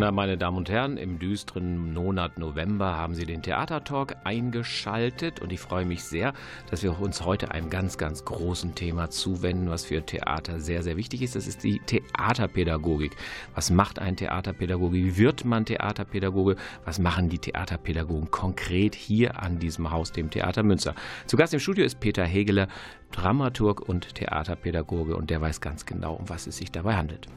Meine Damen und Herren, im düsteren Monat November haben Sie den Theatertalk eingeschaltet und ich freue mich sehr, dass wir uns heute einem ganz, ganz großen Thema zuwenden, was für Theater sehr, sehr wichtig ist. Das ist die Theaterpädagogik. Was macht ein Theaterpädagoge? Wie wird man Theaterpädagoge? Was machen die Theaterpädagogen konkret hier an diesem Haus, dem Theater Münster? Zu Gast im Studio ist Peter Hegeler, Dramaturg und Theaterpädagoge und der weiß ganz genau, um was es sich dabei handelt.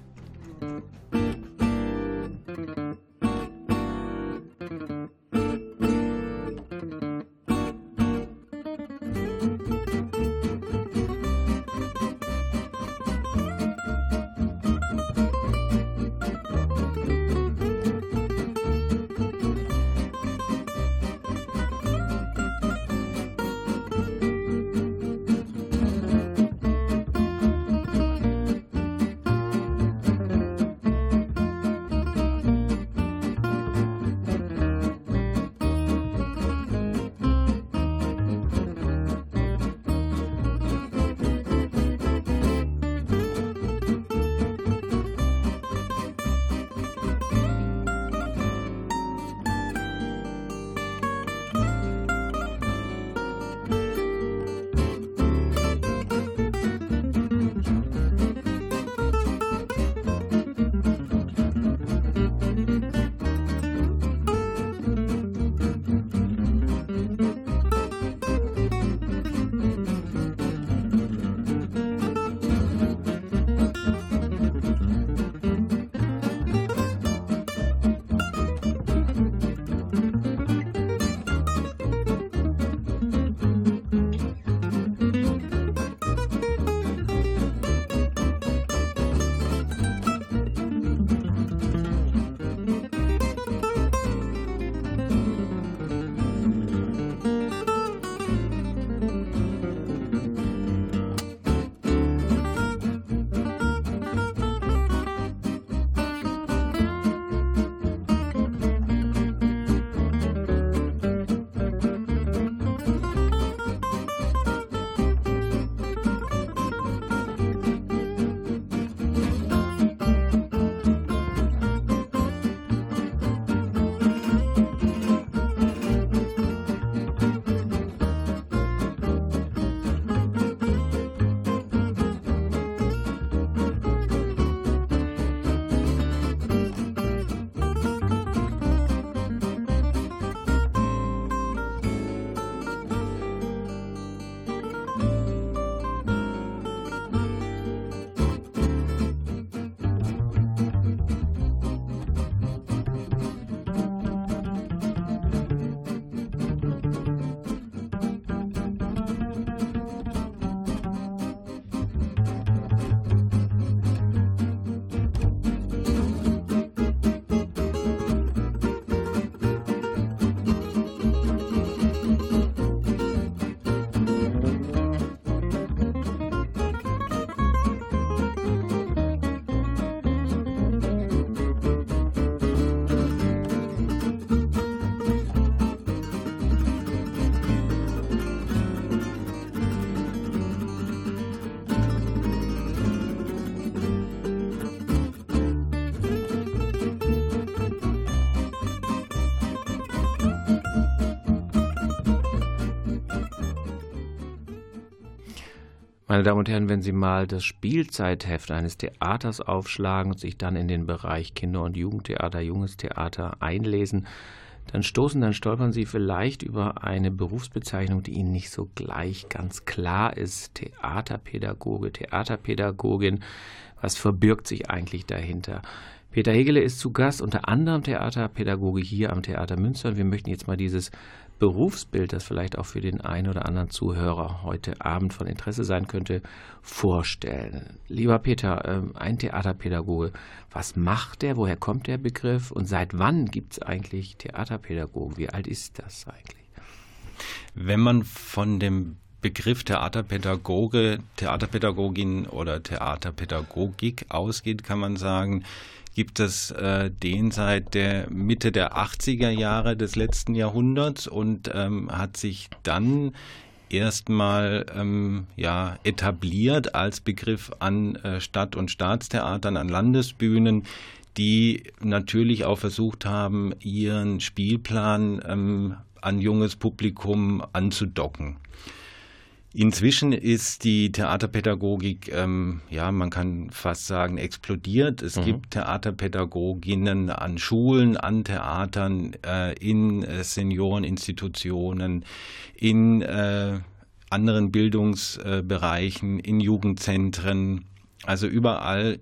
Meine Damen und Herren, wenn Sie mal das Spielzeitheft eines Theaters aufschlagen und sich dann in den Bereich Kinder- und Jugendtheater, Junges Theater einlesen, dann stoßen, dann stolpern Sie vielleicht über eine Berufsbezeichnung, die Ihnen nicht so gleich ganz klar ist. Theaterpädagoge, Theaterpädagogin. Was verbirgt sich eigentlich dahinter? Peter Hegele ist zu Gast, unter anderem Theaterpädagoge hier am Theater Münster. Und wir möchten jetzt mal dieses Berufsbild, das vielleicht auch für den einen oder anderen Zuhörer heute Abend von Interesse sein könnte, vorstellen. Lieber Peter, ähm, ein Theaterpädagoge, was macht der, woher kommt der Begriff und seit wann gibt es eigentlich Theaterpädagogen? Wie alt ist das eigentlich? Wenn man von dem Begriff Theaterpädagoge, Theaterpädagogin oder Theaterpädagogik ausgeht, kann man sagen, gibt es äh, den seit der Mitte der 80er Jahre des letzten Jahrhunderts und ähm, hat sich dann erstmal ähm, ja, etabliert als Begriff an äh, Stadt- und Staatstheatern, an Landesbühnen, die natürlich auch versucht haben, ihren Spielplan ähm, an junges Publikum anzudocken. Inzwischen ist die Theaterpädagogik, ähm, ja, man kann fast sagen, explodiert. Es mhm. gibt Theaterpädagoginnen an Schulen, an Theatern, äh, in äh, Senioreninstitutionen, in äh, anderen Bildungsbereichen, in Jugendzentren, also überall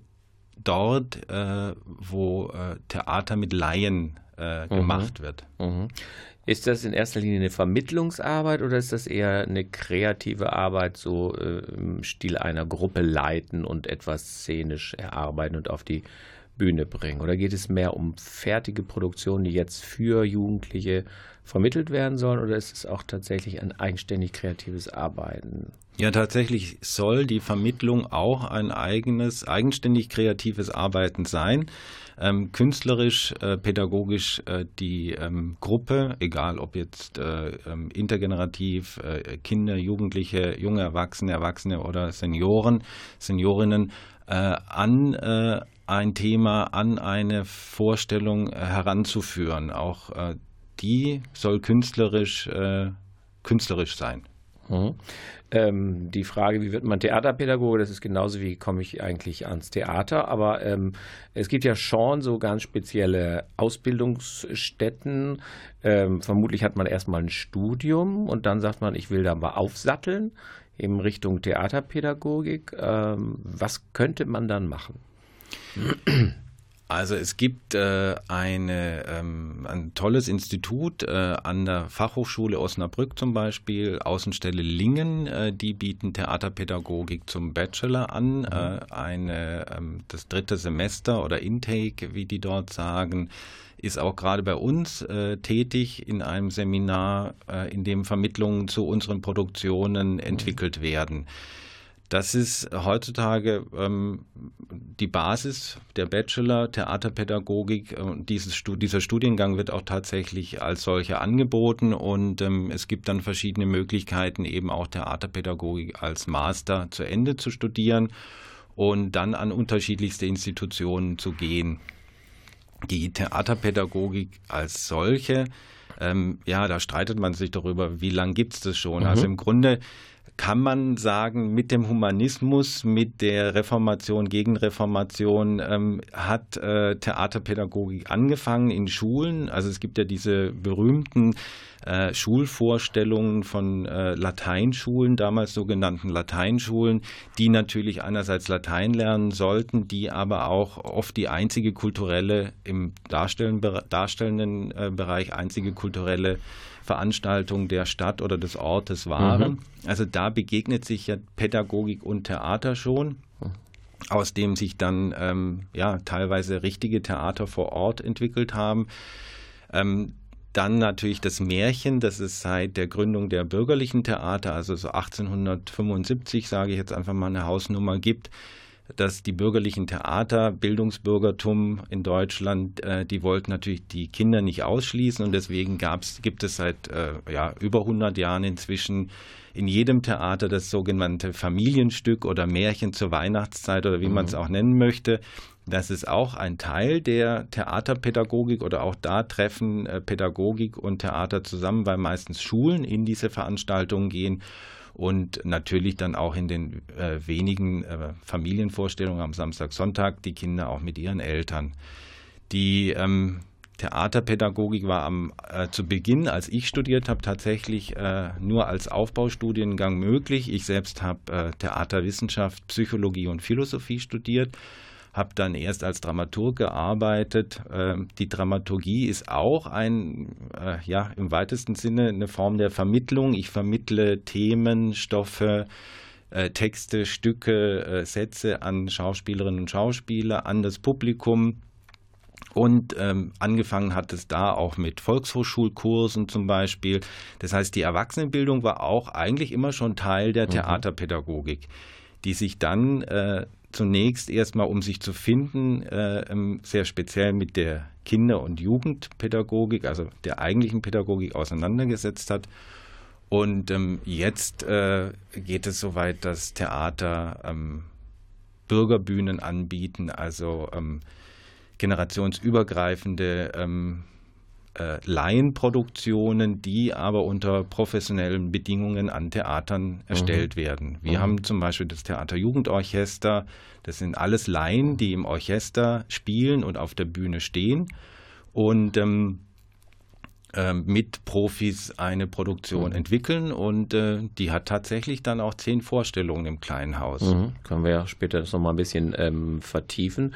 dort, äh, wo äh, Theater mit Laien äh, mhm. gemacht wird. Mhm. Ist das in erster Linie eine Vermittlungsarbeit oder ist das eher eine kreative Arbeit, so äh, im Stil einer Gruppe leiten und etwas szenisch erarbeiten und auf die Bühne bringen? Oder geht es mehr um fertige Produktionen, die jetzt für Jugendliche vermittelt werden sollen? Oder ist es auch tatsächlich ein eigenständig kreatives Arbeiten? Ja, tatsächlich soll die Vermittlung auch ein eigenes, eigenständig kreatives Arbeiten sein ähm, künstlerisch, äh, pädagogisch äh, die ähm, Gruppe, egal ob jetzt äh, ähm, intergenerativ, äh, Kinder, Jugendliche, junge Erwachsene, Erwachsene oder Senioren, Seniorinnen, äh, an äh, ein Thema, an eine Vorstellung heranzuführen. Auch die soll künstlerisch, künstlerisch sein. Mhm. Ähm, die Frage, wie wird man Theaterpädagoge, das ist genauso wie komme ich eigentlich ans Theater. Aber ähm, es gibt ja schon so ganz spezielle Ausbildungsstätten. Ähm, vermutlich hat man erstmal ein Studium und dann sagt man, ich will da mal aufsatteln in Richtung Theaterpädagogik. Ähm, was könnte man dann machen? Also es gibt äh, eine, ähm, ein tolles Institut äh, an der Fachhochschule Osnabrück zum Beispiel, Außenstelle Lingen, äh, die bieten Theaterpädagogik zum Bachelor an. Mhm. Äh, eine, ähm, das dritte Semester oder Intake, wie die dort sagen, ist auch gerade bei uns äh, tätig in einem Seminar, äh, in dem Vermittlungen zu unseren Produktionen mhm. entwickelt werden. Das ist heutzutage ähm, die Basis der Bachelor Theaterpädagogik. Und dieses, dieser Studiengang wird auch tatsächlich als solcher angeboten und ähm, es gibt dann verschiedene Möglichkeiten, eben auch Theaterpädagogik als Master zu Ende zu studieren und dann an unterschiedlichste Institutionen zu gehen. Die Theaterpädagogik als solche, ähm, ja, da streitet man sich darüber, wie lange gibt es das schon. Mhm. Also im Grunde kann man sagen, mit dem Humanismus, mit der Reformation, Gegenreformation ähm, hat äh, Theaterpädagogik angefangen in Schulen. Also es gibt ja diese berühmten äh, Schulvorstellungen von äh, Lateinschulen, damals sogenannten Lateinschulen, die natürlich einerseits Latein lernen sollten, die aber auch oft die einzige kulturelle, im darstellenden äh, Bereich einzige kulturelle Veranstaltung der Stadt oder des Ortes waren. Mhm. Also da begegnet sich ja Pädagogik und Theater schon aus dem sich dann ähm, ja teilweise richtige Theater vor Ort entwickelt haben. Ähm, dann natürlich das Märchen, das es seit der Gründung der bürgerlichen Theater, also so 1875, sage ich jetzt einfach mal eine Hausnummer gibt, dass die bürgerlichen Theater, Bildungsbürgertum in Deutschland, äh, die wollten natürlich die Kinder nicht ausschließen und deswegen gab's, gibt es seit äh, ja, über 100 Jahren inzwischen in jedem Theater das sogenannte Familienstück oder Märchen zur Weihnachtszeit oder wie mhm. man es auch nennen möchte. Das ist auch ein Teil der Theaterpädagogik oder auch da treffen äh, Pädagogik und Theater zusammen, weil meistens Schulen in diese Veranstaltungen gehen und natürlich dann auch in den äh, wenigen äh, Familienvorstellungen am Samstag, Sonntag die Kinder auch mit ihren Eltern. Die ähm, Theaterpädagogik war am, äh, zu Beginn, als ich studiert habe, tatsächlich äh, nur als Aufbaustudiengang möglich. Ich selbst habe äh, Theaterwissenschaft, Psychologie und Philosophie studiert habe dann erst als Dramaturg gearbeitet. Ähm, die Dramaturgie ist auch ein, äh, ja, im weitesten Sinne eine Form der Vermittlung. Ich vermittle Themen, Stoffe, äh, Texte, Stücke, äh, Sätze an Schauspielerinnen und Schauspieler, an das Publikum. Und ähm, angefangen hat es da auch mit Volkshochschulkursen zum Beispiel. Das heißt, die Erwachsenenbildung war auch eigentlich immer schon Teil der mhm. Theaterpädagogik, die sich dann äh, zunächst erstmal, um sich zu finden, äh, sehr speziell mit der Kinder- und Jugendpädagogik, also der eigentlichen Pädagogik auseinandergesetzt hat. Und ähm, jetzt äh, geht es so weit, dass Theater ähm, Bürgerbühnen anbieten, also ähm, generationsübergreifende äh, Laienproduktionen, die aber unter professionellen Bedingungen an Theatern erstellt mhm. werden. Wir mhm. haben zum Beispiel das Theaterjugendorchester. Das sind alles Laien, die im Orchester spielen und auf der Bühne stehen und ähm, äh, mit Profis eine Produktion mhm. entwickeln und äh, die hat tatsächlich dann auch zehn Vorstellungen im kleinen Haus. Mhm. Können wir ja später das nochmal ein bisschen ähm, vertiefen.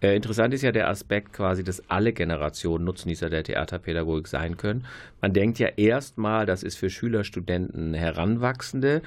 Äh, interessant ist ja der Aspekt quasi, dass alle Generationen Nutznießer der Theaterpädagogik sein können. Man denkt ja erstmal, das ist für Schüler, Studenten, Heranwachsende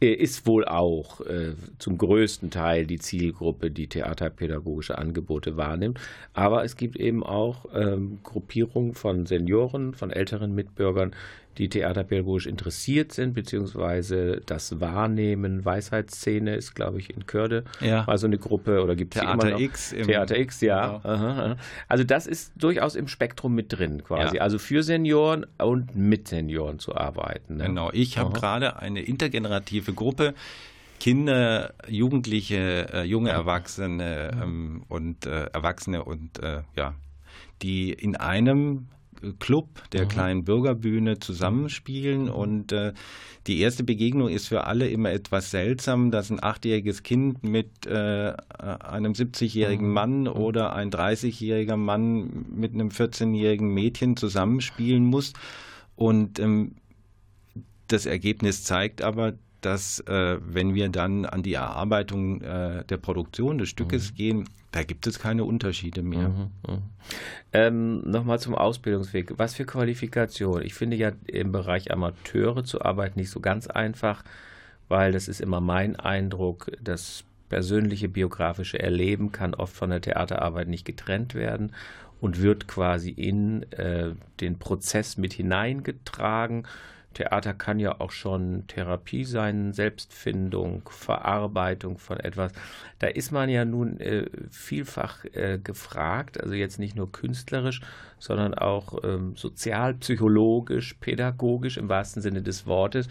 äh, ist wohl auch äh, zum größten Teil die Zielgruppe, die theaterpädagogische Angebote wahrnimmt. Aber es gibt eben auch ähm, Gruppierungen von Senioren, von älteren Mitbürgern, die theaterpädagogisch interessiert sind, beziehungsweise das Wahrnehmen, Weisheitsszene ist, glaube ich, in Körde ja. mal so eine Gruppe oder gibt es Theater X. Im Theater X, ja. Genau. Also das ist durchaus im Spektrum mit drin quasi. Ja. Also für Senioren und mit Senioren zu arbeiten. Ne? Genau, ich habe gerade eine intergenerative Gruppe. Kinder, Jugendliche, äh, junge Erwachsene ähm, und äh, Erwachsene und äh, ja, die in einem Club der mhm. kleinen Bürgerbühne zusammenspielen. Und äh, die erste Begegnung ist für alle immer etwas seltsam, dass ein achtjähriges Kind mit äh, einem 70-jährigen mhm. Mann oder ein 30-jähriger Mann mit einem 14-jährigen Mädchen zusammenspielen muss. Und ähm, das Ergebnis zeigt aber, dass äh, wenn wir dann an die Erarbeitung äh, der Produktion des Stückes mhm. gehen, da gibt es keine Unterschiede mehr. Mhm, mh. ähm, Nochmal zum Ausbildungsweg. Was für Qualifikation? Ich finde ja im Bereich Amateure zu arbeiten nicht so ganz einfach, weil das ist immer mein Eindruck, das persönliche biografische Erleben kann oft von der Theaterarbeit nicht getrennt werden und wird quasi in äh, den Prozess mit hineingetragen Theater kann ja auch schon Therapie sein, Selbstfindung, Verarbeitung von etwas. Da ist man ja nun äh, vielfach äh, gefragt, also jetzt nicht nur künstlerisch, sondern auch ähm, sozialpsychologisch, pädagogisch im wahrsten Sinne des Wortes,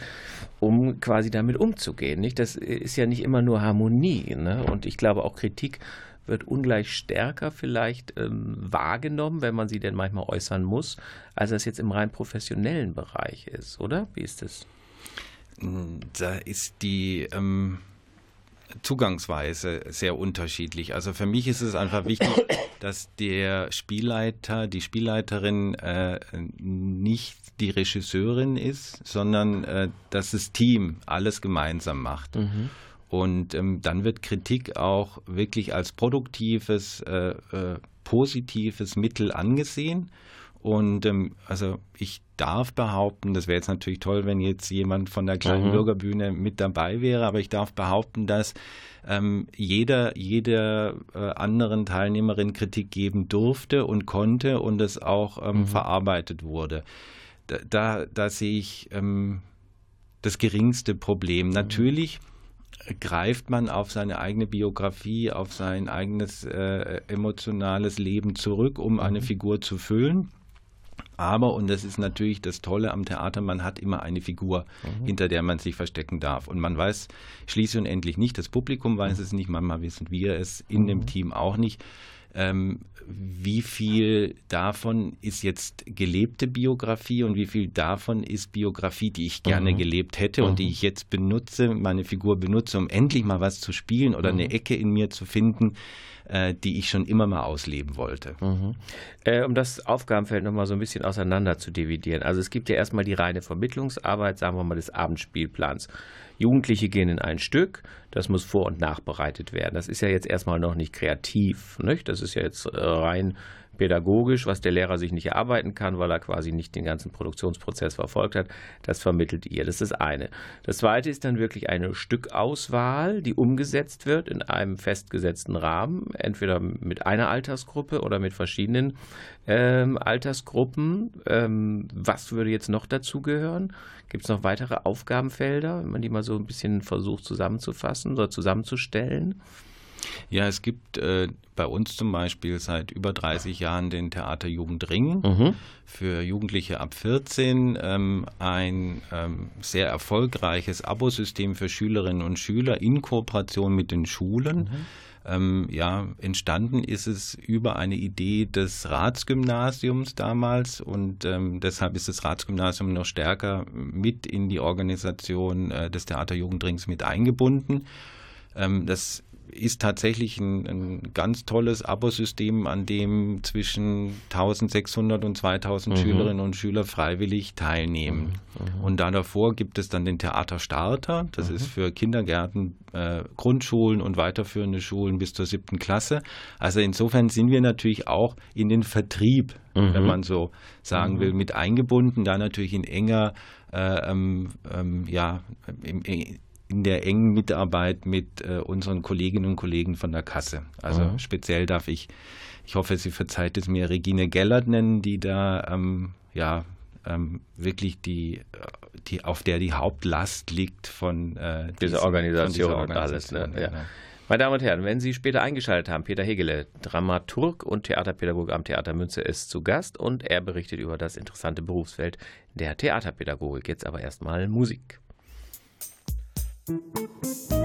um quasi damit umzugehen. Nicht? Das ist ja nicht immer nur Harmonie. Ne? Und ich glaube auch Kritik wird ungleich stärker vielleicht ähm, wahrgenommen, wenn man sie denn manchmal äußern muss, als das jetzt im rein professionellen Bereich ist, oder? Wie ist das? Da ist die ähm, Zugangsweise sehr unterschiedlich. Also für mich ist es einfach wichtig, dass der Spielleiter, die Spielleiterin äh, nicht die Regisseurin ist, sondern äh, dass das Team alles gemeinsam macht. Mhm. Und ähm, dann wird Kritik auch wirklich als produktives, äh, äh, positives Mittel angesehen. Und ähm, also ich darf behaupten, das wäre jetzt natürlich toll, wenn jetzt jemand von der kleinen mhm. Bürgerbühne mit dabei wäre, aber ich darf behaupten, dass ähm, jeder, jeder äh, anderen Teilnehmerin Kritik geben durfte und konnte und es auch ähm, mhm. verarbeitet wurde. Da, da, da sehe ich ähm, das geringste Problem. Mhm. Natürlich greift man auf seine eigene Biografie, auf sein eigenes äh, emotionales Leben zurück, um eine mhm. Figur zu füllen. Aber, und das ist natürlich das Tolle am Theater, man hat immer eine Figur, mhm. hinter der man sich verstecken darf. Und man weiß schließlich und endlich nicht, das Publikum weiß mhm. es nicht, manchmal wissen wir es in dem mhm. Team auch nicht. Ähm, wie viel davon ist jetzt gelebte Biografie und wie viel davon ist Biografie, die ich gerne mhm. gelebt hätte mhm. und die mhm. ich jetzt benutze, meine Figur benutze, um endlich mal was zu spielen oder mhm. eine Ecke in mir zu finden, äh, die ich schon immer mal ausleben wollte. Mhm. Äh, um das Aufgabenfeld nochmal so ein bisschen auseinander zu dividieren. Also es gibt ja erstmal die reine Vermittlungsarbeit, sagen wir mal, des Abendspielplans. Jugendliche gehen in ein Stück, das muss vor- und nachbereitet werden. Das ist ja jetzt erstmal noch nicht kreativ, nicht? das ist ja jetzt äh, rein pädagogisch, was der Lehrer sich nicht erarbeiten kann, weil er quasi nicht den ganzen Produktionsprozess verfolgt hat. Das vermittelt ihr. Das ist das eine. Das zweite ist dann wirklich eine Stückauswahl, die umgesetzt wird in einem festgesetzten Rahmen, entweder mit einer Altersgruppe oder mit verschiedenen ähm, Altersgruppen. Ähm, was würde jetzt noch dazugehören? Gibt es noch weitere Aufgabenfelder, wenn man die mal so ein bisschen versucht zusammenzufassen oder zusammenzustellen? Ja, es gibt äh, bei uns zum Beispiel seit über 30 Jahren den Theater Jugendring mhm. für Jugendliche ab 14. Ähm, ein ähm, sehr erfolgreiches Abosystem für Schülerinnen und Schüler in Kooperation mit den Schulen. Mhm. Ähm, ja, entstanden ist es über eine Idee des Ratsgymnasiums damals und ähm, deshalb ist das Ratsgymnasium noch stärker mit in die Organisation äh, des Theaterjugendrings mit eingebunden. Ähm, das ist tatsächlich ein, ein ganz tolles Abosystem, an dem zwischen 1600 und 2000 mhm. Schülerinnen und Schüler freiwillig teilnehmen. Mhm. Und da davor gibt es dann den Theaterstarter. Das mhm. ist für Kindergärten, äh, Grundschulen und weiterführende Schulen bis zur siebten Klasse. Also insofern sind wir natürlich auch in den Vertrieb, wenn mhm. man so sagen mhm. will, mit eingebunden. Da natürlich in enger äh, ähm, ähm, ja, im, in der engen Mitarbeit mit äh, unseren Kolleginnen und Kollegen von der Kasse. Also mhm. speziell darf ich, ich hoffe, sie verzeiht es mir, Regine Gellert nennen, die da ähm, ja ähm, wirklich die, die, auf der die Hauptlast liegt von äh, dieser Organisation, von dieser Organisation und alles. Ne? Ja. Genau. Meine Damen und Herren, wenn Sie später eingeschaltet haben, Peter Hegele, Dramaturg und Theaterpädagoge am Theater Münze, ist zu Gast und er berichtet über das interessante Berufsfeld der Theaterpädagogik. Jetzt aber erstmal Musik. Thank you.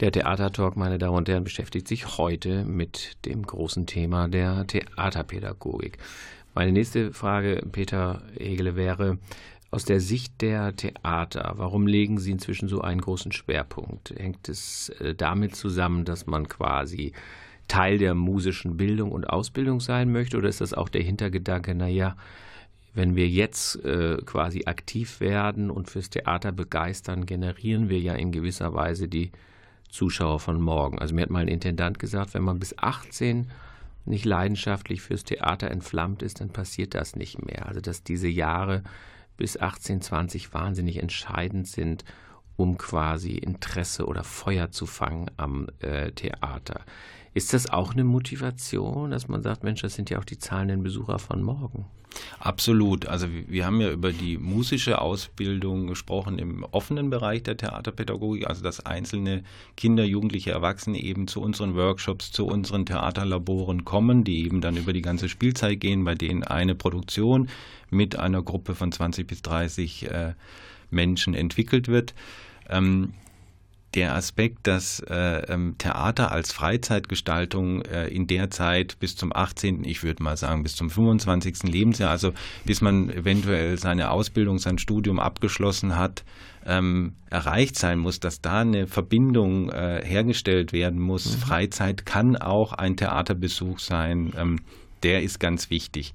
Der Theatertalk, meine Damen und Herren, beschäftigt sich heute mit dem großen Thema der Theaterpädagogik. Meine nächste Frage, Peter Hegele, wäre aus der Sicht der Theater, warum legen Sie inzwischen so einen großen Schwerpunkt? Hängt es äh, damit zusammen, dass man quasi Teil der musischen Bildung und Ausbildung sein möchte, oder ist das auch der Hintergedanke, naja, wenn wir jetzt äh, quasi aktiv werden und fürs Theater begeistern, generieren wir ja in gewisser Weise die Zuschauer von morgen. Also mir hat mal ein Intendant gesagt, wenn man bis 18 nicht leidenschaftlich fürs Theater entflammt ist, dann passiert das nicht mehr. Also dass diese Jahre bis 18, 20 wahnsinnig entscheidend sind, um quasi Interesse oder Feuer zu fangen am äh, Theater. Ist das auch eine Motivation, dass man sagt, Mensch, das sind ja auch die zahlenden Besucher von morgen? Absolut. Also wir haben ja über die musische Ausbildung gesprochen im offenen Bereich der Theaterpädagogik, also dass einzelne Kinder, Jugendliche, Erwachsene eben zu unseren Workshops, zu unseren Theaterlaboren kommen, die eben dann über die ganze Spielzeit gehen, bei denen eine Produktion mit einer Gruppe von 20 bis 30 äh, Menschen entwickelt wird. Ähm, der Aspekt, dass äh, ähm, Theater als Freizeitgestaltung äh, in der Zeit bis zum 18., ich würde mal sagen, bis zum 25. Lebensjahr, also bis man eventuell seine Ausbildung, sein Studium abgeschlossen hat, ähm, erreicht sein muss, dass da eine Verbindung äh, hergestellt werden muss. Mhm. Freizeit kann auch ein Theaterbesuch sein. Ähm, der ist ganz wichtig,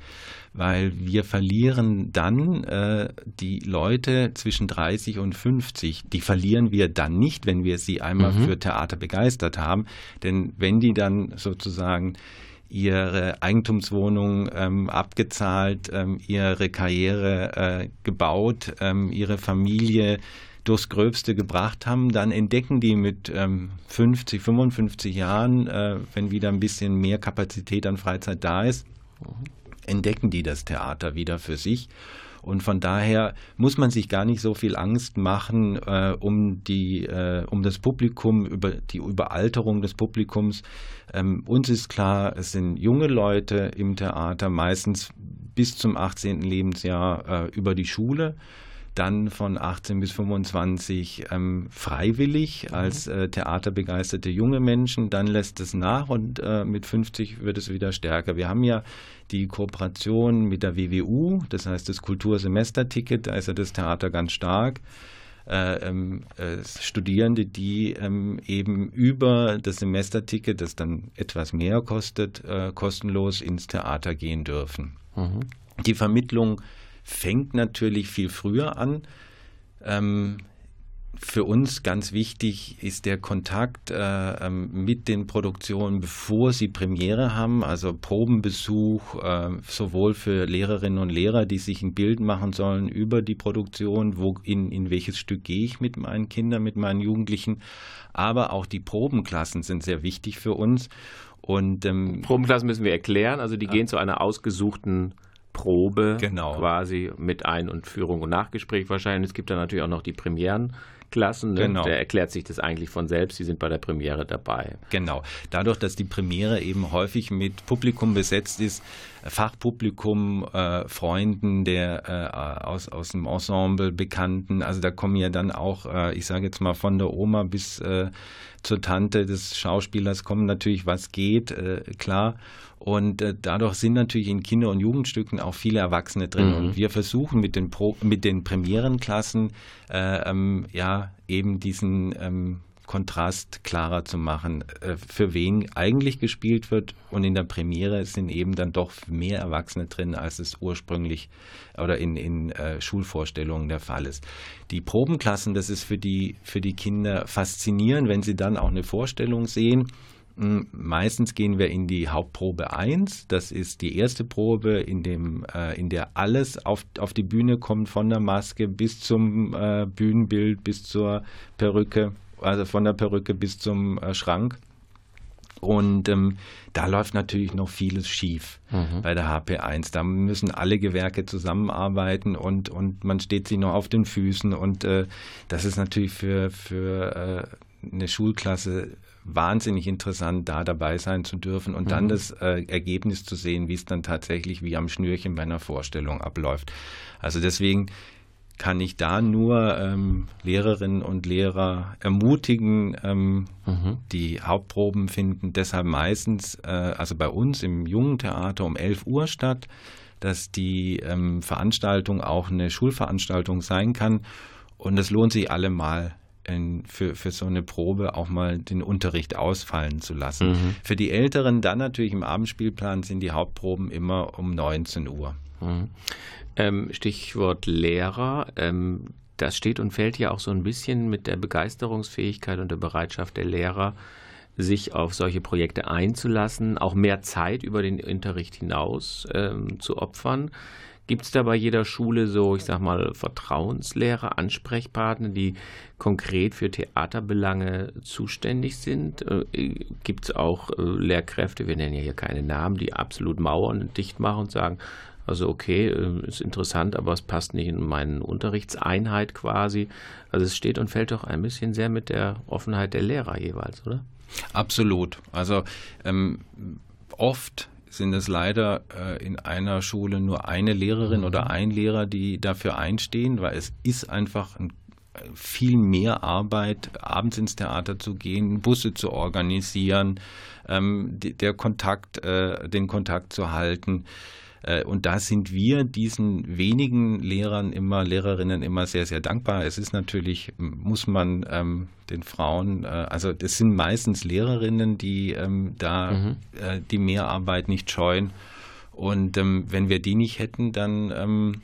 weil wir verlieren dann äh, die Leute zwischen 30 und 50. Die verlieren wir dann nicht, wenn wir sie einmal mhm. für Theater begeistert haben, denn wenn die dann sozusagen ihre Eigentumswohnung ähm, abgezahlt, ähm, ihre Karriere äh, gebaut, ähm, ihre Familie durchs Gröbste gebracht haben, dann entdecken die mit ähm, 50, 55 Jahren, äh, wenn wieder ein bisschen mehr Kapazität an Freizeit da ist, entdecken die das Theater wieder für sich. Und von daher muss man sich gar nicht so viel Angst machen äh, um, die, äh, um das Publikum, über die Überalterung des Publikums. Ähm, uns ist klar, es sind junge Leute im Theater, meistens bis zum 18. Lebensjahr äh, über die Schule dann von 18 bis 25 ähm, freiwillig mhm. als äh, theaterbegeisterte junge Menschen, dann lässt es nach und äh, mit 50 wird es wieder stärker. Wir haben ja die Kooperation mit der WWU, das heißt das Kultursemesterticket, da ist ja das Theater ganz stark. Äh, ähm, äh, Studierende, die ähm, eben über das Semesterticket, das dann etwas mehr kostet, äh, kostenlos ins Theater gehen dürfen. Mhm. Die Vermittlung fängt natürlich viel früher an. Ähm, für uns ganz wichtig ist der Kontakt äh, ähm, mit den Produktionen, bevor sie Premiere haben, also Probenbesuch, äh, sowohl für Lehrerinnen und Lehrer, die sich ein Bild machen sollen über die Produktion, wo in, in welches Stück gehe ich mit meinen Kindern, mit meinen Jugendlichen, aber auch die Probenklassen sind sehr wichtig für uns. Und ähm, Probenklassen müssen wir erklären, also die ja. gehen zu einer ausgesuchten Probe genau. quasi mit Ein- und Führung und Nachgespräch wahrscheinlich. Es gibt dann natürlich auch noch die Premierenklassen. Ne? Genau. Der erklärt sich das eigentlich von selbst. Sie sind bei der Premiere dabei. Genau. Dadurch, dass die Premiere eben häufig mit Publikum besetzt ist, Fachpublikum, äh, Freunden der äh, aus, aus dem Ensemble, Bekannten, also da kommen ja dann auch, äh, ich sage jetzt mal von der Oma bis äh, zur Tante des Schauspielers kommen natürlich, was geht, äh, klar. Und äh, dadurch sind natürlich in Kinder- und Jugendstücken auch viele Erwachsene drin. Mhm. Und wir versuchen mit den, Pro mit den Premierenklassen äh, ähm, ja eben diesen ähm, Kontrast klarer zu machen, äh, für wen eigentlich gespielt wird. Und in der Premiere sind eben dann doch mehr Erwachsene drin, als es ursprünglich oder in, in äh, Schulvorstellungen der Fall ist. Die Probenklassen, das ist für die, für die Kinder faszinierend, wenn sie dann auch eine Vorstellung sehen hm, meistens gehen wir in die Hauptprobe 1. Das ist die erste Probe, in, dem, äh, in der alles auf, auf die Bühne kommt, von der Maske bis zum äh, Bühnenbild, bis zur Perücke, also von der Perücke bis zum äh, Schrank. Und ähm, da läuft natürlich noch vieles schief mhm. bei der HP1. Da müssen alle Gewerke zusammenarbeiten und, und man steht sich noch auf den Füßen. Und äh, das ist natürlich für, für äh, eine Schulklasse wahnsinnig interessant, da dabei sein zu dürfen und mhm. dann das äh, Ergebnis zu sehen, wie es dann tatsächlich wie am Schnürchen bei einer Vorstellung abläuft. Also deswegen kann ich da nur ähm, Lehrerinnen und Lehrer ermutigen, ähm, mhm. die Hauptproben finden deshalb meistens, äh, also bei uns im Jungen Theater um 11 Uhr statt, dass die ähm, Veranstaltung auch eine Schulveranstaltung sein kann und es lohnt sich allemal in, für, für so eine Probe auch mal den Unterricht ausfallen zu lassen. Mhm. Für die Älteren dann natürlich im Abendspielplan sind die Hauptproben immer um 19 Uhr. Mhm. Ähm, Stichwort Lehrer. Ähm, das steht und fällt ja auch so ein bisschen mit der Begeisterungsfähigkeit und der Bereitschaft der Lehrer, sich auf solche Projekte einzulassen, auch mehr Zeit über den Unterricht hinaus ähm, zu opfern. Gibt es da bei jeder Schule so, ich sag mal, Vertrauenslehrer, Ansprechpartner, die konkret für Theaterbelange zuständig sind? Äh, Gibt es auch äh, Lehrkräfte, wir nennen ja hier keine Namen, die absolut Mauern dicht machen und sagen, also okay, äh, ist interessant, aber es passt nicht in meine Unterrichtseinheit quasi. Also es steht und fällt doch ein bisschen sehr mit der Offenheit der Lehrer jeweils, oder? Absolut. Also ähm, oft sind es leider äh, in einer Schule nur eine Lehrerin oder ein Lehrer, die dafür einstehen, weil es ist einfach ein, viel mehr Arbeit, abends ins Theater zu gehen, Busse zu organisieren, ähm, der Kontakt, äh, den Kontakt zu halten. Äh, und da sind wir diesen wenigen Lehrern immer, Lehrerinnen immer sehr, sehr dankbar. Es ist natürlich, muss man ähm, den Frauen, äh, also das sind meistens Lehrerinnen, die ähm, da mhm. äh, die Mehrarbeit nicht scheuen. Und ähm, wenn wir die nicht hätten, dann ähm,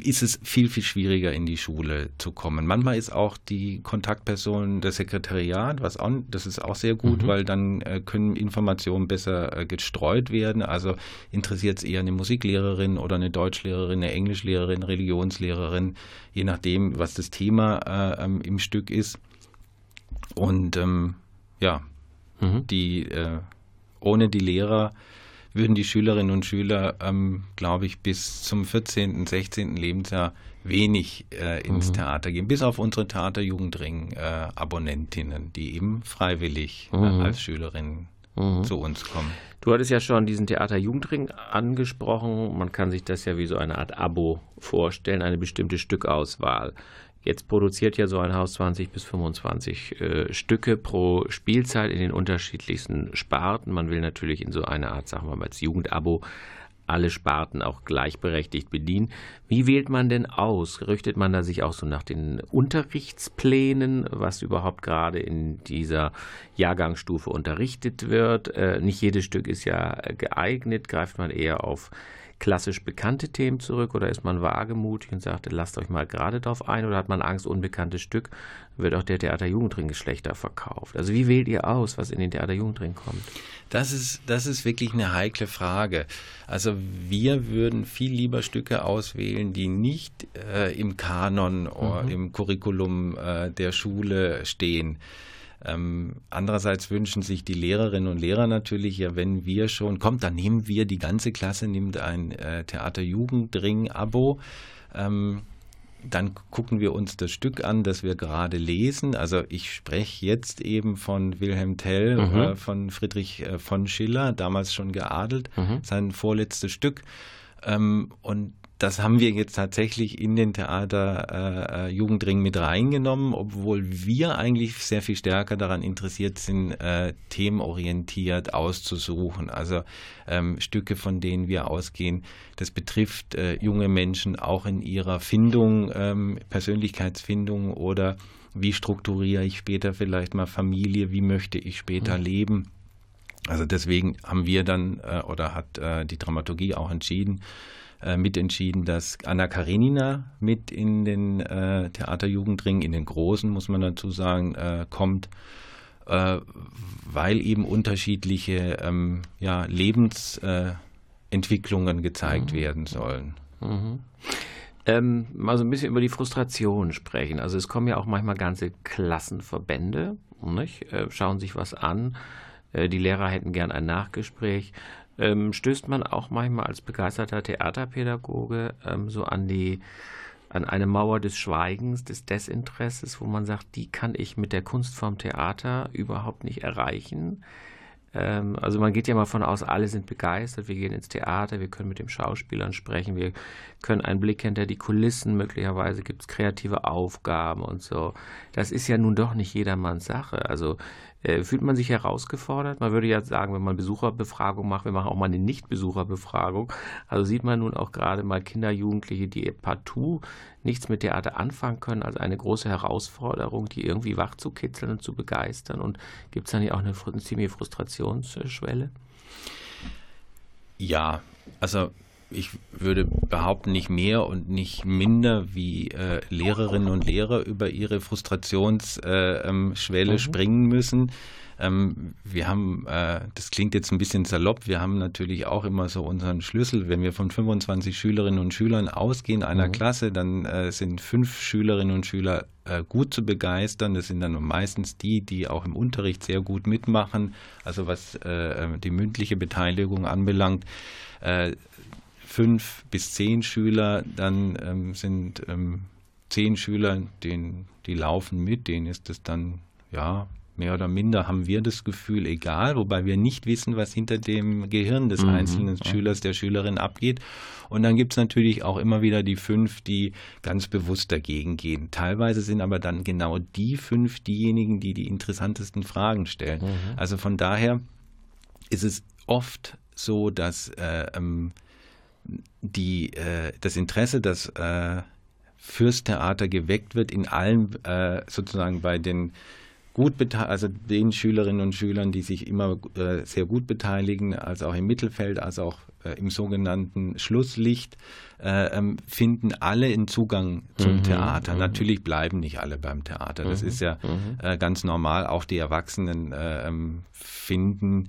ist es viel, viel schwieriger, in die Schule zu kommen. Manchmal ist auch die Kontaktperson das Sekretariat, was auch, das ist auch sehr gut, mhm. weil dann äh, können Informationen besser äh, gestreut werden. Also interessiert es eher eine Musiklehrerin oder eine Deutschlehrerin, eine Englischlehrerin, Religionslehrerin, je nachdem, was das Thema äh, ähm, im Stück ist. Und ähm, ja, mhm. die äh, ohne die Lehrer würden die Schülerinnen und Schüler, ähm, glaube ich, bis zum 14., 16. Lebensjahr wenig äh, ins mhm. Theater gehen, bis auf unsere Theaterjugendring-Abonnentinnen, äh, die eben freiwillig äh, mhm. äh, als Schülerinnen mhm. zu uns kommen. Du hattest ja schon diesen Theaterjugendring angesprochen. Man kann sich das ja wie so eine Art Abo vorstellen, eine bestimmte Stückauswahl. Jetzt produziert ja so ein Haus 20 bis 25 äh, Stücke pro Spielzeit in den unterschiedlichsten Sparten. Man will natürlich in so einer Art, sagen wir mal, als Jugendabo alle Sparten auch gleichberechtigt bedienen. Wie wählt man denn aus? Richtet man da sich auch so nach den Unterrichtsplänen, was überhaupt gerade in dieser Jahrgangsstufe unterrichtet wird? Äh, nicht jedes Stück ist ja geeignet. Greift man eher auf klassisch bekannte Themen zurück oder ist man wagemutig und sagt, lasst euch mal gerade darauf ein oder hat man Angst, unbekanntes Stück, wird auch der Theaterjugendring schlechter verkauft? Also wie wählt ihr aus, was in den Theaterjugendring kommt? Das ist, das ist wirklich eine heikle Frage. Also wir würden viel lieber Stücke auswählen, die nicht äh, im Kanon oder mhm. im Curriculum äh, der Schule stehen. Ähm, andererseits wünschen sich die Lehrerinnen und Lehrer natürlich, ja, wenn wir schon, kommt, dann nehmen wir, die ganze Klasse nimmt ein äh, Theater-Jugendring-Abo. Ähm, dann gucken wir uns das Stück an, das wir gerade lesen. Also ich spreche jetzt eben von Wilhelm Tell, mhm. äh, von Friedrich äh, von Schiller, damals schon geadelt, mhm. sein vorletztes Stück. Ähm, und das haben wir jetzt tatsächlich in den Theater äh, Jugendring mit reingenommen, obwohl wir eigentlich sehr viel stärker daran interessiert sind, äh, themenorientiert auszusuchen. Also ähm, Stücke, von denen wir ausgehen, das betrifft äh, junge Menschen auch in ihrer Findung, ähm, Persönlichkeitsfindung oder wie strukturiere ich später vielleicht mal Familie, wie möchte ich später mhm. leben. Also deswegen haben wir dann äh, oder hat äh, die Dramaturgie auch entschieden, äh, mitentschieden, dass Anna Karenina mit in den äh, Theaterjugendring, in den großen, muss man dazu sagen, äh, kommt, äh, weil eben unterschiedliche ähm, ja, Lebensentwicklungen gezeigt mhm. werden sollen. Mhm. Ähm, mal so ein bisschen über die Frustration sprechen. Also es kommen ja auch manchmal ganze Klassenverbände, nicht? Äh, schauen sich was an. Äh, die Lehrer hätten gern ein Nachgespräch ähm, stößt man auch manchmal als begeisterter Theaterpädagoge ähm, so an die an eine Mauer des Schweigens, des Desinteresses, wo man sagt, die kann ich mit der Kunstform Theater überhaupt nicht erreichen. Ähm, also man geht ja mal von aus, alle sind begeistert, wir gehen ins Theater, wir können mit den Schauspielern sprechen, wir können einen Blick hinter die Kulissen, möglicherweise gibt es kreative Aufgaben und so. Das ist ja nun doch nicht jedermanns Sache. Also fühlt man sich herausgefordert? Man würde ja sagen, wenn man Besucherbefragung macht, wir machen auch mal eine Nicht-Besucherbefragung. Also sieht man nun auch gerade mal Kinder, Jugendliche, die partout nichts mit Theater anfangen können, als eine große Herausforderung, die irgendwie wach zu kitzeln und zu begeistern. Und gibt es dann ja auch eine, eine ziemliche Frustrationsschwelle? Ja, also ich würde behaupten, nicht mehr und nicht minder wie äh, Lehrerinnen und Lehrer über ihre Frustrationsschwelle äh, ähm, mhm. springen müssen. Ähm, wir haben, äh, das klingt jetzt ein bisschen salopp, wir haben natürlich auch immer so unseren Schlüssel. Wenn wir von 25 Schülerinnen und Schülern ausgehen einer mhm. Klasse, dann äh, sind fünf Schülerinnen und Schüler äh, gut zu begeistern. Das sind dann meistens die, die auch im Unterricht sehr gut mitmachen, also was äh, die mündliche Beteiligung anbelangt äh, fünf bis zehn Schüler, dann ähm, sind ähm, zehn Schüler, denen, die laufen mit, denen ist es dann, ja, mehr oder minder haben wir das Gefühl, egal, wobei wir nicht wissen, was hinter dem Gehirn des mhm. einzelnen Schülers, der Schülerin abgeht. Und dann gibt es natürlich auch immer wieder die fünf, die ganz bewusst dagegen gehen. Teilweise sind aber dann genau die fünf diejenigen, die die interessantesten Fragen stellen. Mhm. Also von daher ist es oft so, dass äh, ähm, die, äh, das Interesse, das äh, fürs Theater geweckt wird, in allen äh, sozusagen bei den gut also den Schülerinnen und Schülern, die sich immer äh, sehr gut beteiligen, als auch im Mittelfeld, als auch äh, im sogenannten Schlusslicht, äh, ähm, finden alle einen Zugang zum mhm, Theater. Mhm. Natürlich bleiben nicht alle beim Theater. Das mhm, ist ja mhm. äh, ganz normal. Auch die Erwachsenen äh, ähm, finden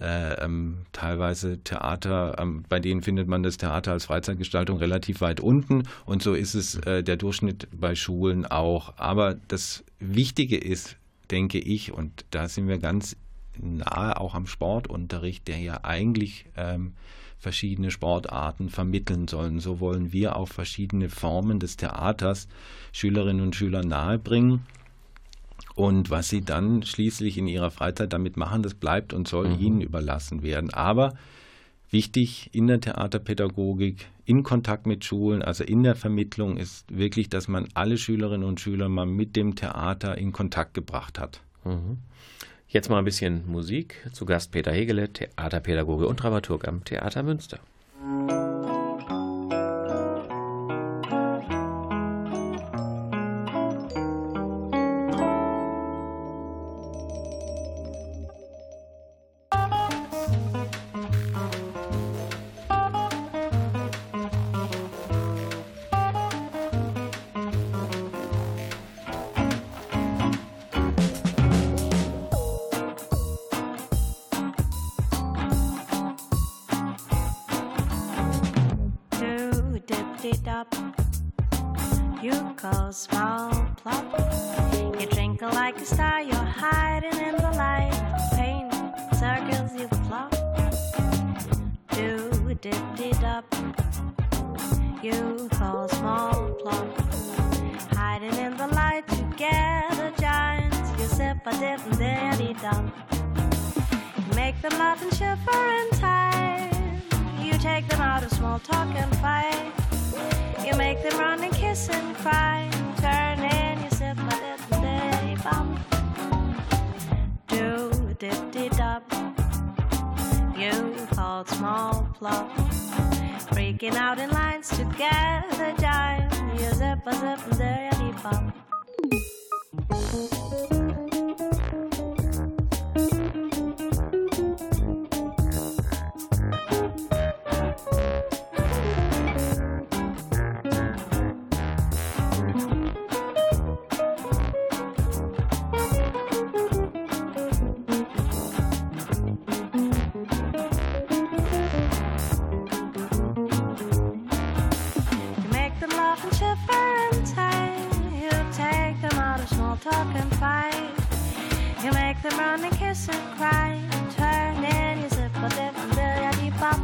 äh, ähm, teilweise Theater, ähm, bei denen findet man das Theater als Freizeitgestaltung relativ weit unten und so ist es äh, der Durchschnitt bei Schulen auch. Aber das Wichtige ist, denke ich, und da sind wir ganz nahe auch am Sportunterricht, der ja eigentlich ähm, verschiedene Sportarten vermitteln sollen. So wollen wir auch verschiedene Formen des Theaters Schülerinnen und Schülern nahebringen. Und was sie dann schließlich in ihrer Freizeit damit machen, das bleibt und soll mhm. ihnen überlassen werden. Aber wichtig in der Theaterpädagogik, in Kontakt mit Schulen, also in der Vermittlung ist wirklich, dass man alle Schülerinnen und Schüler mal mit dem Theater in Kontakt gebracht hat. Mhm. Jetzt mal ein bisschen Musik. Zu Gast Peter Hegele, Theaterpädagoge und Dramaturg am Theater Münster. calls small. You make them run and kiss and cry and turn in your zip or dip and dilly dee pop.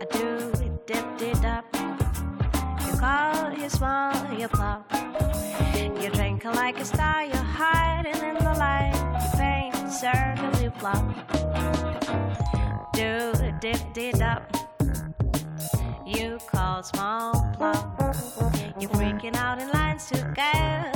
I do dip dee dop. You call, you small, you pop. You drink like a star, you're hiding in the light. You paint circle, you plop. Do dip dee dop. You call small plop. You're freaking out in lines together.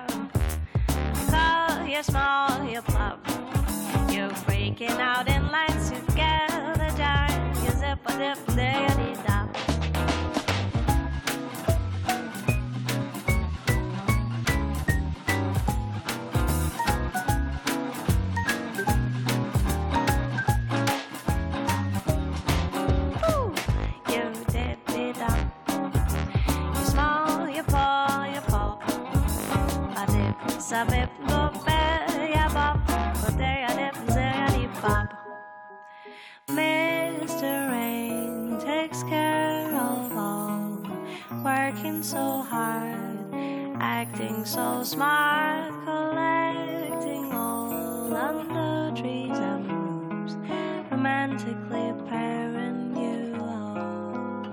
your small, your. You're breaking out in lines together, darling. You zip a dip, diggity. Sabe, go. Bop. Mr. Rain takes care of all, working so hard, acting so smart, collecting all under trees and roofs, romantically pairing you all.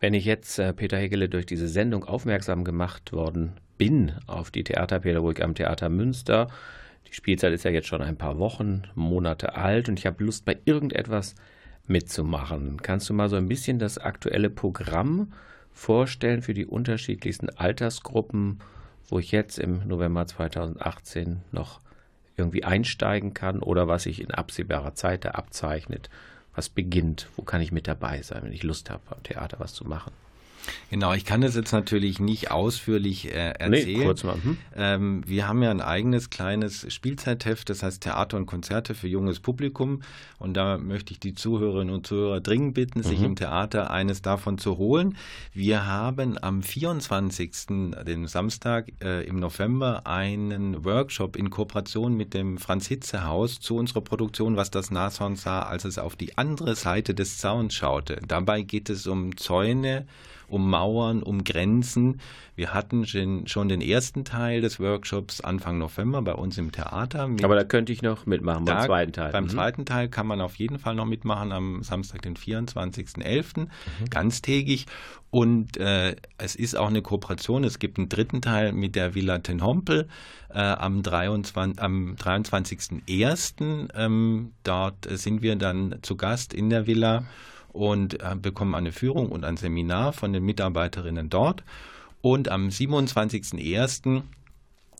Wenn ich jetzt, äh, Peter Hegele, durch diese Sendung aufmerksam gemacht worden bin auf die Theaterpädagogik am Theater Münster, die Spielzeit ist ja jetzt schon ein paar Wochen, Monate alt und ich habe Lust, bei irgendetwas mitzumachen. Kannst du mal so ein bisschen das aktuelle Programm vorstellen für die unterschiedlichsten Altersgruppen, wo ich jetzt im November 2018 noch irgendwie einsteigen kann oder was sich in absehbarer Zeit da abzeichnet? Was beginnt? Wo kann ich mit dabei sein, wenn ich Lust habe, am Theater was zu machen? Genau, ich kann das jetzt natürlich nicht ausführlich äh, erzählen. Nee, kurz mal. Hm? Ähm, wir haben ja ein eigenes kleines Spielzeitheft, das heißt Theater und Konzerte für junges Publikum. Und da möchte ich die Zuhörerinnen und Zuhörer dringend bitten, sich Mhm. im Theater eines davon zu holen. Wir haben am 24., den Samstag äh, im November, einen Workshop in Kooperation mit dem Franz-Hitze-Haus zu unserer Produktion, was das Nashorn sah, als es auf die andere Seite des Zauns schaute. Dabei geht es um Zäune, um Mauern, um Grenzen. Wir hatten schon den ersten Teil des Workshops Anfang November bei uns im Theater. Aber da könnte ich noch mitmachen beim zweiten Teil. Beim Mhm. zweiten Teil kann man auf jeden Fall noch mitmachen am Samstag, den 24.11., Mhm. ganztägig. Und äh, es ist auch eine Kooperation. Es gibt einen dritten Teil mit der Villa Ten Hompel äh, am 23. Am 23.01. Ähm, dort äh, sind wir dann zu Gast in der Villa und äh, bekommen eine Führung und ein Seminar von den Mitarbeiterinnen dort. Und am 27.01.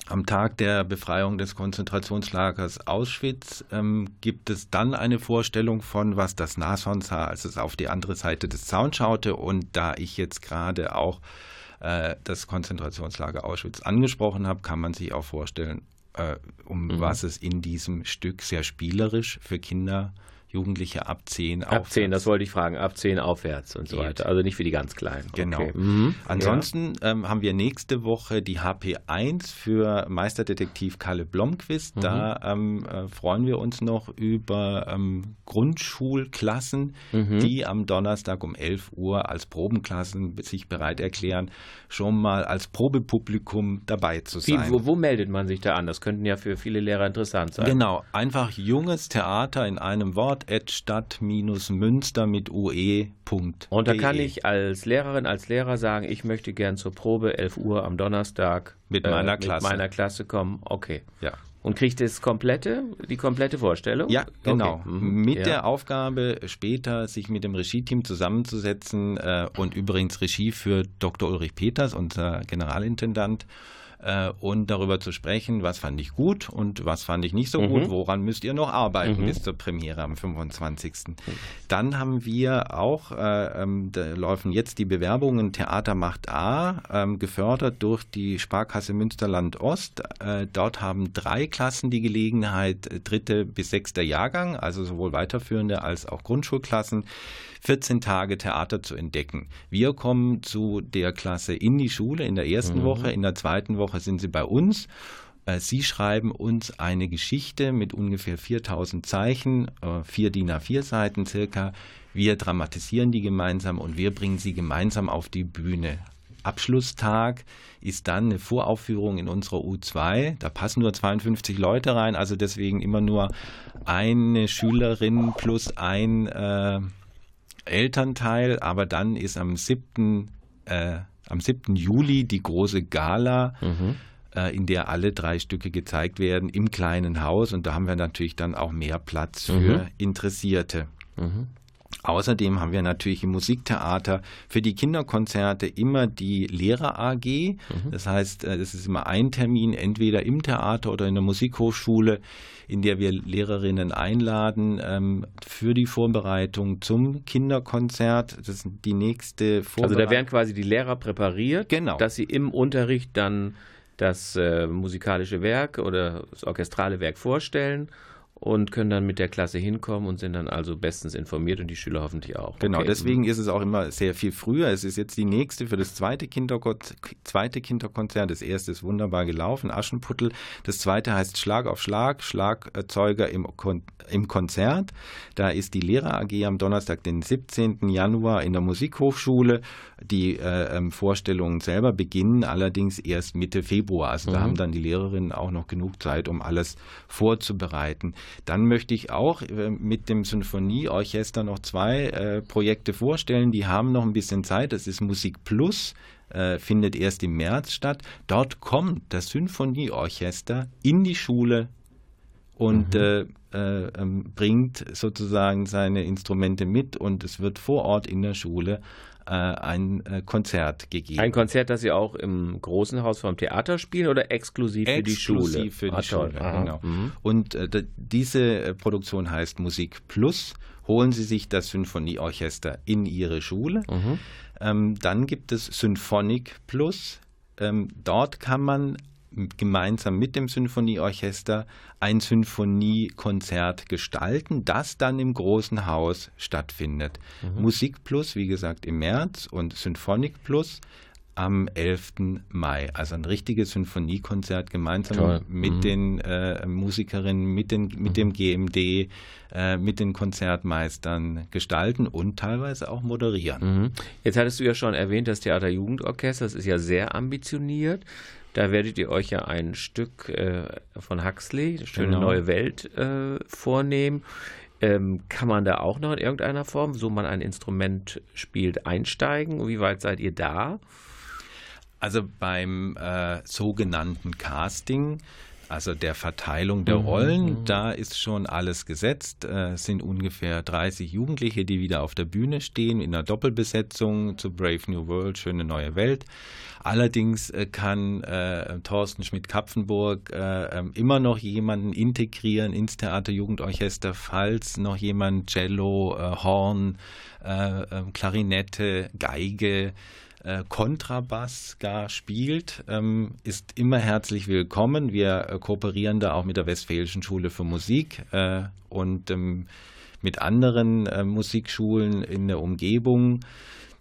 Am Tag der Befreiung des Konzentrationslagers Auschwitz ähm, gibt es dann eine Vorstellung von, was das Nashorn sah, als es auf die andere Seite des Zauns schaute. Und da ich jetzt gerade auch äh, das Konzentrationslager Auschwitz angesprochen habe, kann man sich auch vorstellen, äh, um Mhm. was es in diesem Stück sehr spielerisch für Kinder, Jugendliche ab 10 Ab 10, das aufwärts wollte ich fragen, ab 10 aufwärts und so Geht. weiter. Also nicht für die ganz Kleinen. Genau. Okay. Mhm. Ansonsten ähm, haben wir nächste Woche die HP1 für Meisterdetektiv Kalle Blomqvist. Da ähm, äh, freuen wir uns noch über ähm, Grundschulklassen, die am Donnerstag um 11 Uhr als Probenklassen sich bereit erklären, schon mal als Probepublikum dabei zu Wie, sein. wo, wo meldet man sich da an? Das könnten ja für viele Lehrer interessant sein. Genau, einfach junges Theater in einem Wort, stadt-münster mit ue.de. Und da kann ich als Lehrerin, als Lehrer sagen, ich möchte gern zur Probe 11 Uhr am Donnerstag Mit meiner Klasse. Mit meiner Klasse kommen. Okay. Ja. Und kriegt das komplette, die komplette Vorstellung? Ja, genau. Okay. Mhm. Mit ja. der Aufgabe, später sich mit dem Regie-Team zusammenzusetzen äh, und übrigens Regie für Dr. Ulrich Peters, unser Generalintendant, äh, und darüber zu sprechen, was fand ich gut und was fand ich nicht so Mhm. gut, woran müsst ihr noch arbeiten bis zur Premiere am 25. Dann haben wir auch, äh, da laufen jetzt die Bewerbungen Theater macht A, ähm, gefördert durch die Sparkasse Münsterland Ost. Äh, dort haben drei Klassen die Gelegenheit, äh, dritte bis sechster Jahrgang, also sowohl weiterführende als auch Grundschulklassen, 14 Tage Theater zu entdecken. Wir kommen zu der Klasse in die Schule in der ersten Woche, in der zweiten Woche sind sie bei uns. Äh, Sie schreiben uns eine Geschichte mit ungefähr 4000 Zeichen, äh, vier DIN A4 Seiten circa. Wir dramatisieren die gemeinsam und wir bringen sie gemeinsam auf die Bühne. Abschlusstag ist dann eine Voraufführung in unserer U2. Da passen nur 52 Leute rein, also deswegen immer nur eine Schülerin plus ein äh, Elternteil. Aber dann ist am 7. Äh, am 7. Juli die große Gala. Mhm in der alle drei Stücke gezeigt werden im kleinen Haus und da haben wir natürlich dann auch mehr Platz für mhm. Interessierte. Mhm. Außerdem haben wir natürlich im Musiktheater für die Kinderkonzerte immer die Lehrer AG. Mhm. Das heißt, es äh, ist immer ein Termin, entweder im Theater oder in der Musikhochschule, in der wir Lehrerinnen einladen ähm, für die Vorbereitung zum Kinderkonzert. Das ist die nächste Vorbereitung. Also da werden quasi die Lehrer präpariert, genau. dass sie im Unterricht dann das äh, musikalische Werk oder das orchestrale Werk vorstellen und können dann mit der Klasse hinkommen und sind dann also bestens informiert und die Schüler hoffentlich auch. Genau, okay. deswegen ist es auch immer sehr viel früher. Es ist jetzt die nächste für das zweite, Kinderko zweite Kinderkonzert. Das erste ist wunderbar gelaufen, Aschenputtel. Das zweite heißt Schlag auf Schlag, Schlagzeuger im, Kon im Konzert. Da ist die Lehrer AG am Donnerstag, den 17. Januar in der Musikhochschule. Die äh, ähm, Vorstellungen selber beginnen allerdings erst Mitte Februar. Also mhm. da haben dann die Lehrerinnen auch noch genug Zeit, um alles vorzubereiten. Dann möchte ich auch äh, mit dem Sinfonieorchester noch zwei äh, Projekte vorstellen. Die haben noch ein bisschen Zeit. Das ist Musik Plus äh, findet erst im März statt. Dort kommt das Sinfonieorchester in die Schule und mhm. äh, äh, ähm, bringt sozusagen seine Instrumente mit und es wird vor Ort in der Schule ein äh, Konzert gegeben. Ein Konzert, das Sie auch im großen Haus vom Theater spielen oder exklusiv, für die Schule? Exklusiv für die ah, Schule, genau. Mhm. Und äh, diese Produktion heißt Musik Plus. Holen Sie sich das Symphonieorchester in Ihre Schule. Mhm. Ähm, dann gibt es Symphonic Plus. Ähm, dort kann man gemeinsam mit dem Symphonieorchester ein Symphoniekonzert gestalten, das dann im großen Haus stattfindet. Mhm. Musik Plus, wie gesagt, im März und Symphonic Plus am 11. Mai. Also ein richtiges Symphoniekonzert gemeinsam Toll. mit mhm. den äh, Musikerinnen, mit, den, mit mhm. dem GMD, äh, mit den Konzertmeistern gestalten und teilweise auch moderieren. Mhm. Jetzt hattest du ja schon erwähnt, das Theaterjugendorchester, das ist ja sehr ambitioniert. Da werdet ihr euch ja ein Stück äh, von Huxley, Schöne genau. neue Welt, äh, vornehmen. Ähm, kann man da auch noch in irgendeiner Form, so man ein Instrument spielt, einsteigen? Wie weit seid ihr da? Also beim äh, sogenannten Casting also der Verteilung der mhm, Rollen, mhm. da ist schon alles gesetzt. Äh, es sind ungefähr 30 Jugendliche, die wieder auf der Bühne stehen, in einer Doppelbesetzung zu Brave New World, Schöne neue Welt. Allerdings äh, kann äh, Thorsten Schmidt-Kapfenburg äh, ähm, immer noch jemanden integrieren ins Theaterjugendorchester, falls noch jemand Cello, äh, Horn, äh, ähm, Klarinette, Geige, äh, Kontrabass gar spielt, ähm, ist immer herzlich willkommen. Wir äh, kooperieren da auch mit der Westfälischen Schule für Musik äh, und ähm, mit anderen äh, Musikschulen in der Umgebung.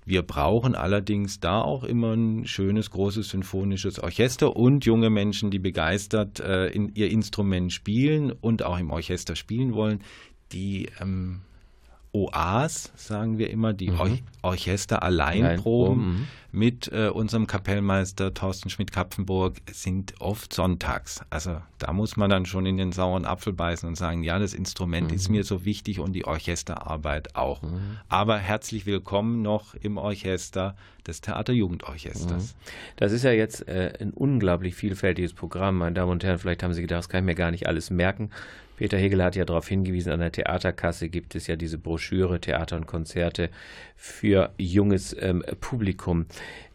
Wir brauchen allerdings da auch immer ein schönes, großes symphonisches Orchester und junge Menschen, die begeistert äh, in ihr Instrument spielen und auch im Orchester spielen wollen, die ähm, OAs, sagen wir immer, die mhm. Or Orchester Alleinproben mhm. mit äh, unserem Kapellmeister Thorsten Schmidt-Kapfenburg sind oft sonntags. Also da muss man dann schon in den sauren Apfel beißen und sagen, ja, das Instrument mhm. ist mir so wichtig und die Orchesterarbeit auch. Mhm. Aber herzlich willkommen noch im Orchester des Theaterjugendorchesters. Mhm. Das ist ja jetzt äh, ein unglaublich vielfältiges Programm, meine Damen und Herren. Vielleicht haben Sie gedacht, das kann ich mir gar nicht alles merken. Peter Hegel hat ja darauf hingewiesen, an der Theaterkasse gibt es ja diese Broschüre Theater und Konzerte für junges ähm, Publikum.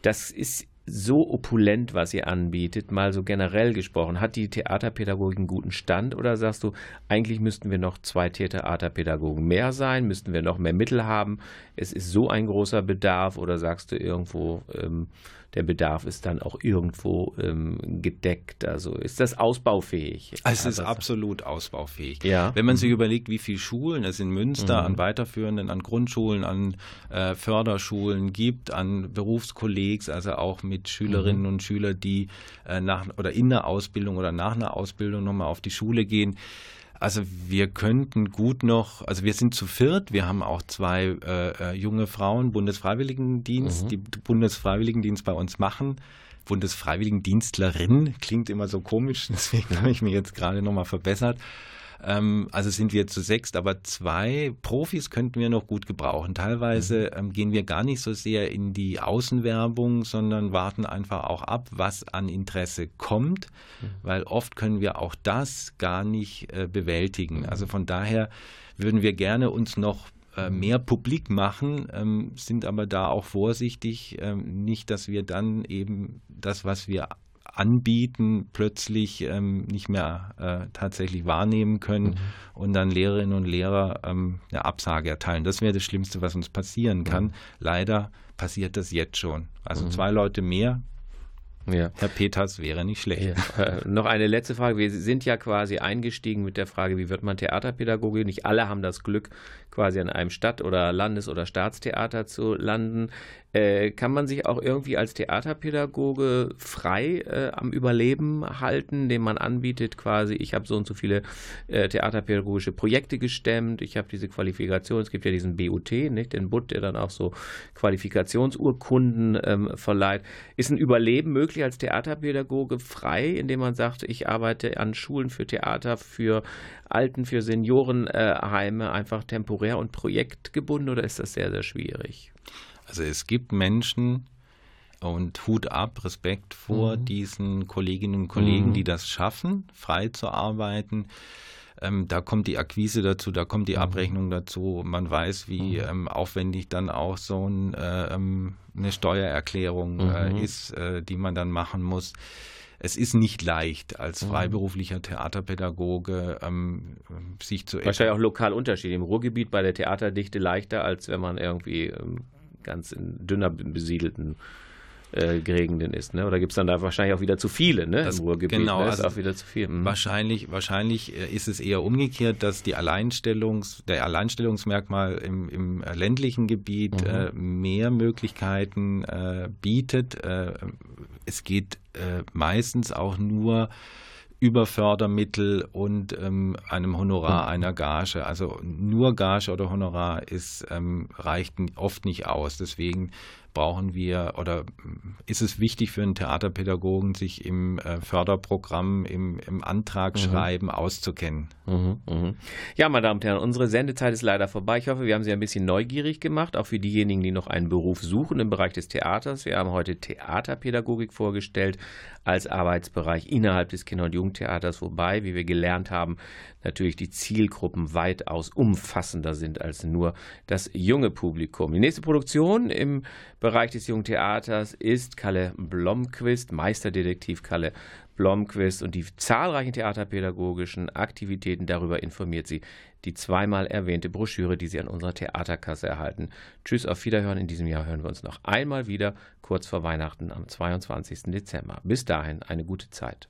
Das ist so opulent, was ihr anbietet, mal so generell gesprochen. Hat die Theaterpädagogik einen guten Stand oder sagst du, eigentlich müssten wir noch zwei Theaterpädagogen mehr sein, müssten wir noch mehr Mittel haben? Es ist so ein großer Bedarf oder sagst du irgendwo, ähm, der Bedarf ist dann auch irgendwo ähm, gedeckt. Also ist das ausbaufähig? Es ist absolut ausbaufähig. Ja. Wenn man sich überlegt, wie viele Schulen es in Münster an weiterführenden, an Grundschulen, an äh, Förderschulen gibt, an Berufskollegs, also auch mit Schülerinnen und Schülern, die äh, nach oder in der Ausbildung oder nach einer Ausbildung nochmal auf die Schule gehen. Also wir könnten gut noch, also wir sind zu viert, wir haben auch zwei äh, äh, junge Frauen, Bundesfreiwilligendienst, die Bundesfreiwilligendienst bei uns machen. Bundesfreiwilligendienstlerin klingt immer so komisch, deswegen habe ich mich jetzt gerade nochmal verbessert. Ähm, also sind wir zu sechst, aber zwei Profis könnten wir noch gut gebrauchen. Teilweise ähm, gehen wir gar nicht so sehr in die Außenwerbung, sondern warten einfach auch ab, was an Interesse kommt, weil oft können wir auch das gar nicht äh, bewältigen. Also von daher würden wir gerne uns noch äh, mehr publik machen, ähm, sind aber da auch vorsichtig, ähm, nicht, dass wir dann eben das, was wir anbieten, plötzlich ähm, nicht mehr äh, tatsächlich wahrnehmen können und dann Lehrerinnen und Lehrer ähm, eine Absage erteilen. Das wäre das Schlimmste, was uns passieren kann. Leider passiert das jetzt schon. Also zwei Leute mehr, Ja. Herr Peters wäre nicht schlecht. Ja. Äh, noch eine letzte Frage. Wir sind ja quasi eingestiegen mit der Frage, wie wird man Theaterpädagoge? Nicht alle haben das Glück, quasi an einem Stadt- oder Landes- oder Staatstheater zu landen. Äh, kann man sich auch irgendwie als Theaterpädagoge frei äh, am Überleben halten, indem man anbietet, quasi, ich habe so und so viele äh, theaterpädagogische Projekte gestemmt, ich habe diese Qualifikation, es gibt ja diesen BUT, nicht, den BUT, der dann auch so Qualifikationsurkunden ähm, verleiht. Ist ein Überleben möglich als Theaterpädagoge frei, indem man sagt, ich arbeite an Schulen für Theater, für Alten, für Seniorenheime, einfach temporär und projektgebunden oder ist das sehr, sehr schwierig? Also es gibt Menschen und Hut ab, Respekt vor diesen Kolleginnen und Kollegen, die das schaffen, frei zu arbeiten. Ähm, da kommt die Akquise dazu, da kommt die Abrechnung dazu. Man weiß, wie ähm, aufwendig dann auch so ein, äh, ähm, eine Steuererklärung äh, ist, äh, die man dann machen muss. Es ist nicht leicht, als freiberuflicher Theaterpädagoge ähm, sich zu Wahrscheinlich auch lokal Unterschied. Im Ruhrgebiet bei der Theaterdichte leichter, als wenn man irgendwie ähm, ganz in dünner besiedelten äh, Gegenden ist. Ne? Oder gibt es dann da wahrscheinlich auch wieder zu viele ne? Das- im Ruhrgebiet? genau, ne? Ist also auch wieder zu viel. Mhm. Wahrscheinlich, wahrscheinlich äh, ist es eher umgekehrt, dass die Alleinstellungs, der Alleinstellungsmerkmal im, im ländlichen Gebiet äh, mehr Möglichkeiten äh, bietet. Äh, es geht äh, meistens auch nur über Fördermittel und ähm, einem Honorar einer Gage. Also nur Gage oder Honorar ist, ähm, reicht oft nicht aus. Deswegen brauchen wir oder ist es wichtig für einen Theaterpädagogen, sich im äh, Förderprogramm, im, im Antragsschreiben auszukennen. Mhm, mhm. Ja, meine Damen und Herren, unsere Sendezeit ist leider vorbei. Ich hoffe, wir haben Sie ein bisschen neugierig gemacht, auch für diejenigen, die noch einen Beruf suchen im Bereich des Theaters. Wir haben heute Theaterpädagogik vorgestellt als Arbeitsbereich innerhalb des Kinder- und Jugendtheaters, wobei, wie wir gelernt haben, natürlich die Zielgruppen weitaus umfassender sind als nur das junge Publikum. Die nächste Produktion im Bereich des jungen Theaters ist Kalle Blomqvist, Meisterdetektiv Kalle Blomqvist und die zahlreichen theaterpädagogischen Aktivitäten darüber informiert sie die zweimal erwähnte Broschüre, die Sie an unserer Theaterkasse erhalten. Tschüss, auf Wiederhören. In diesem Jahr hören wir uns noch einmal wieder, kurz vor Weihnachten am 22. Dezember. Bis dahin eine gute Zeit.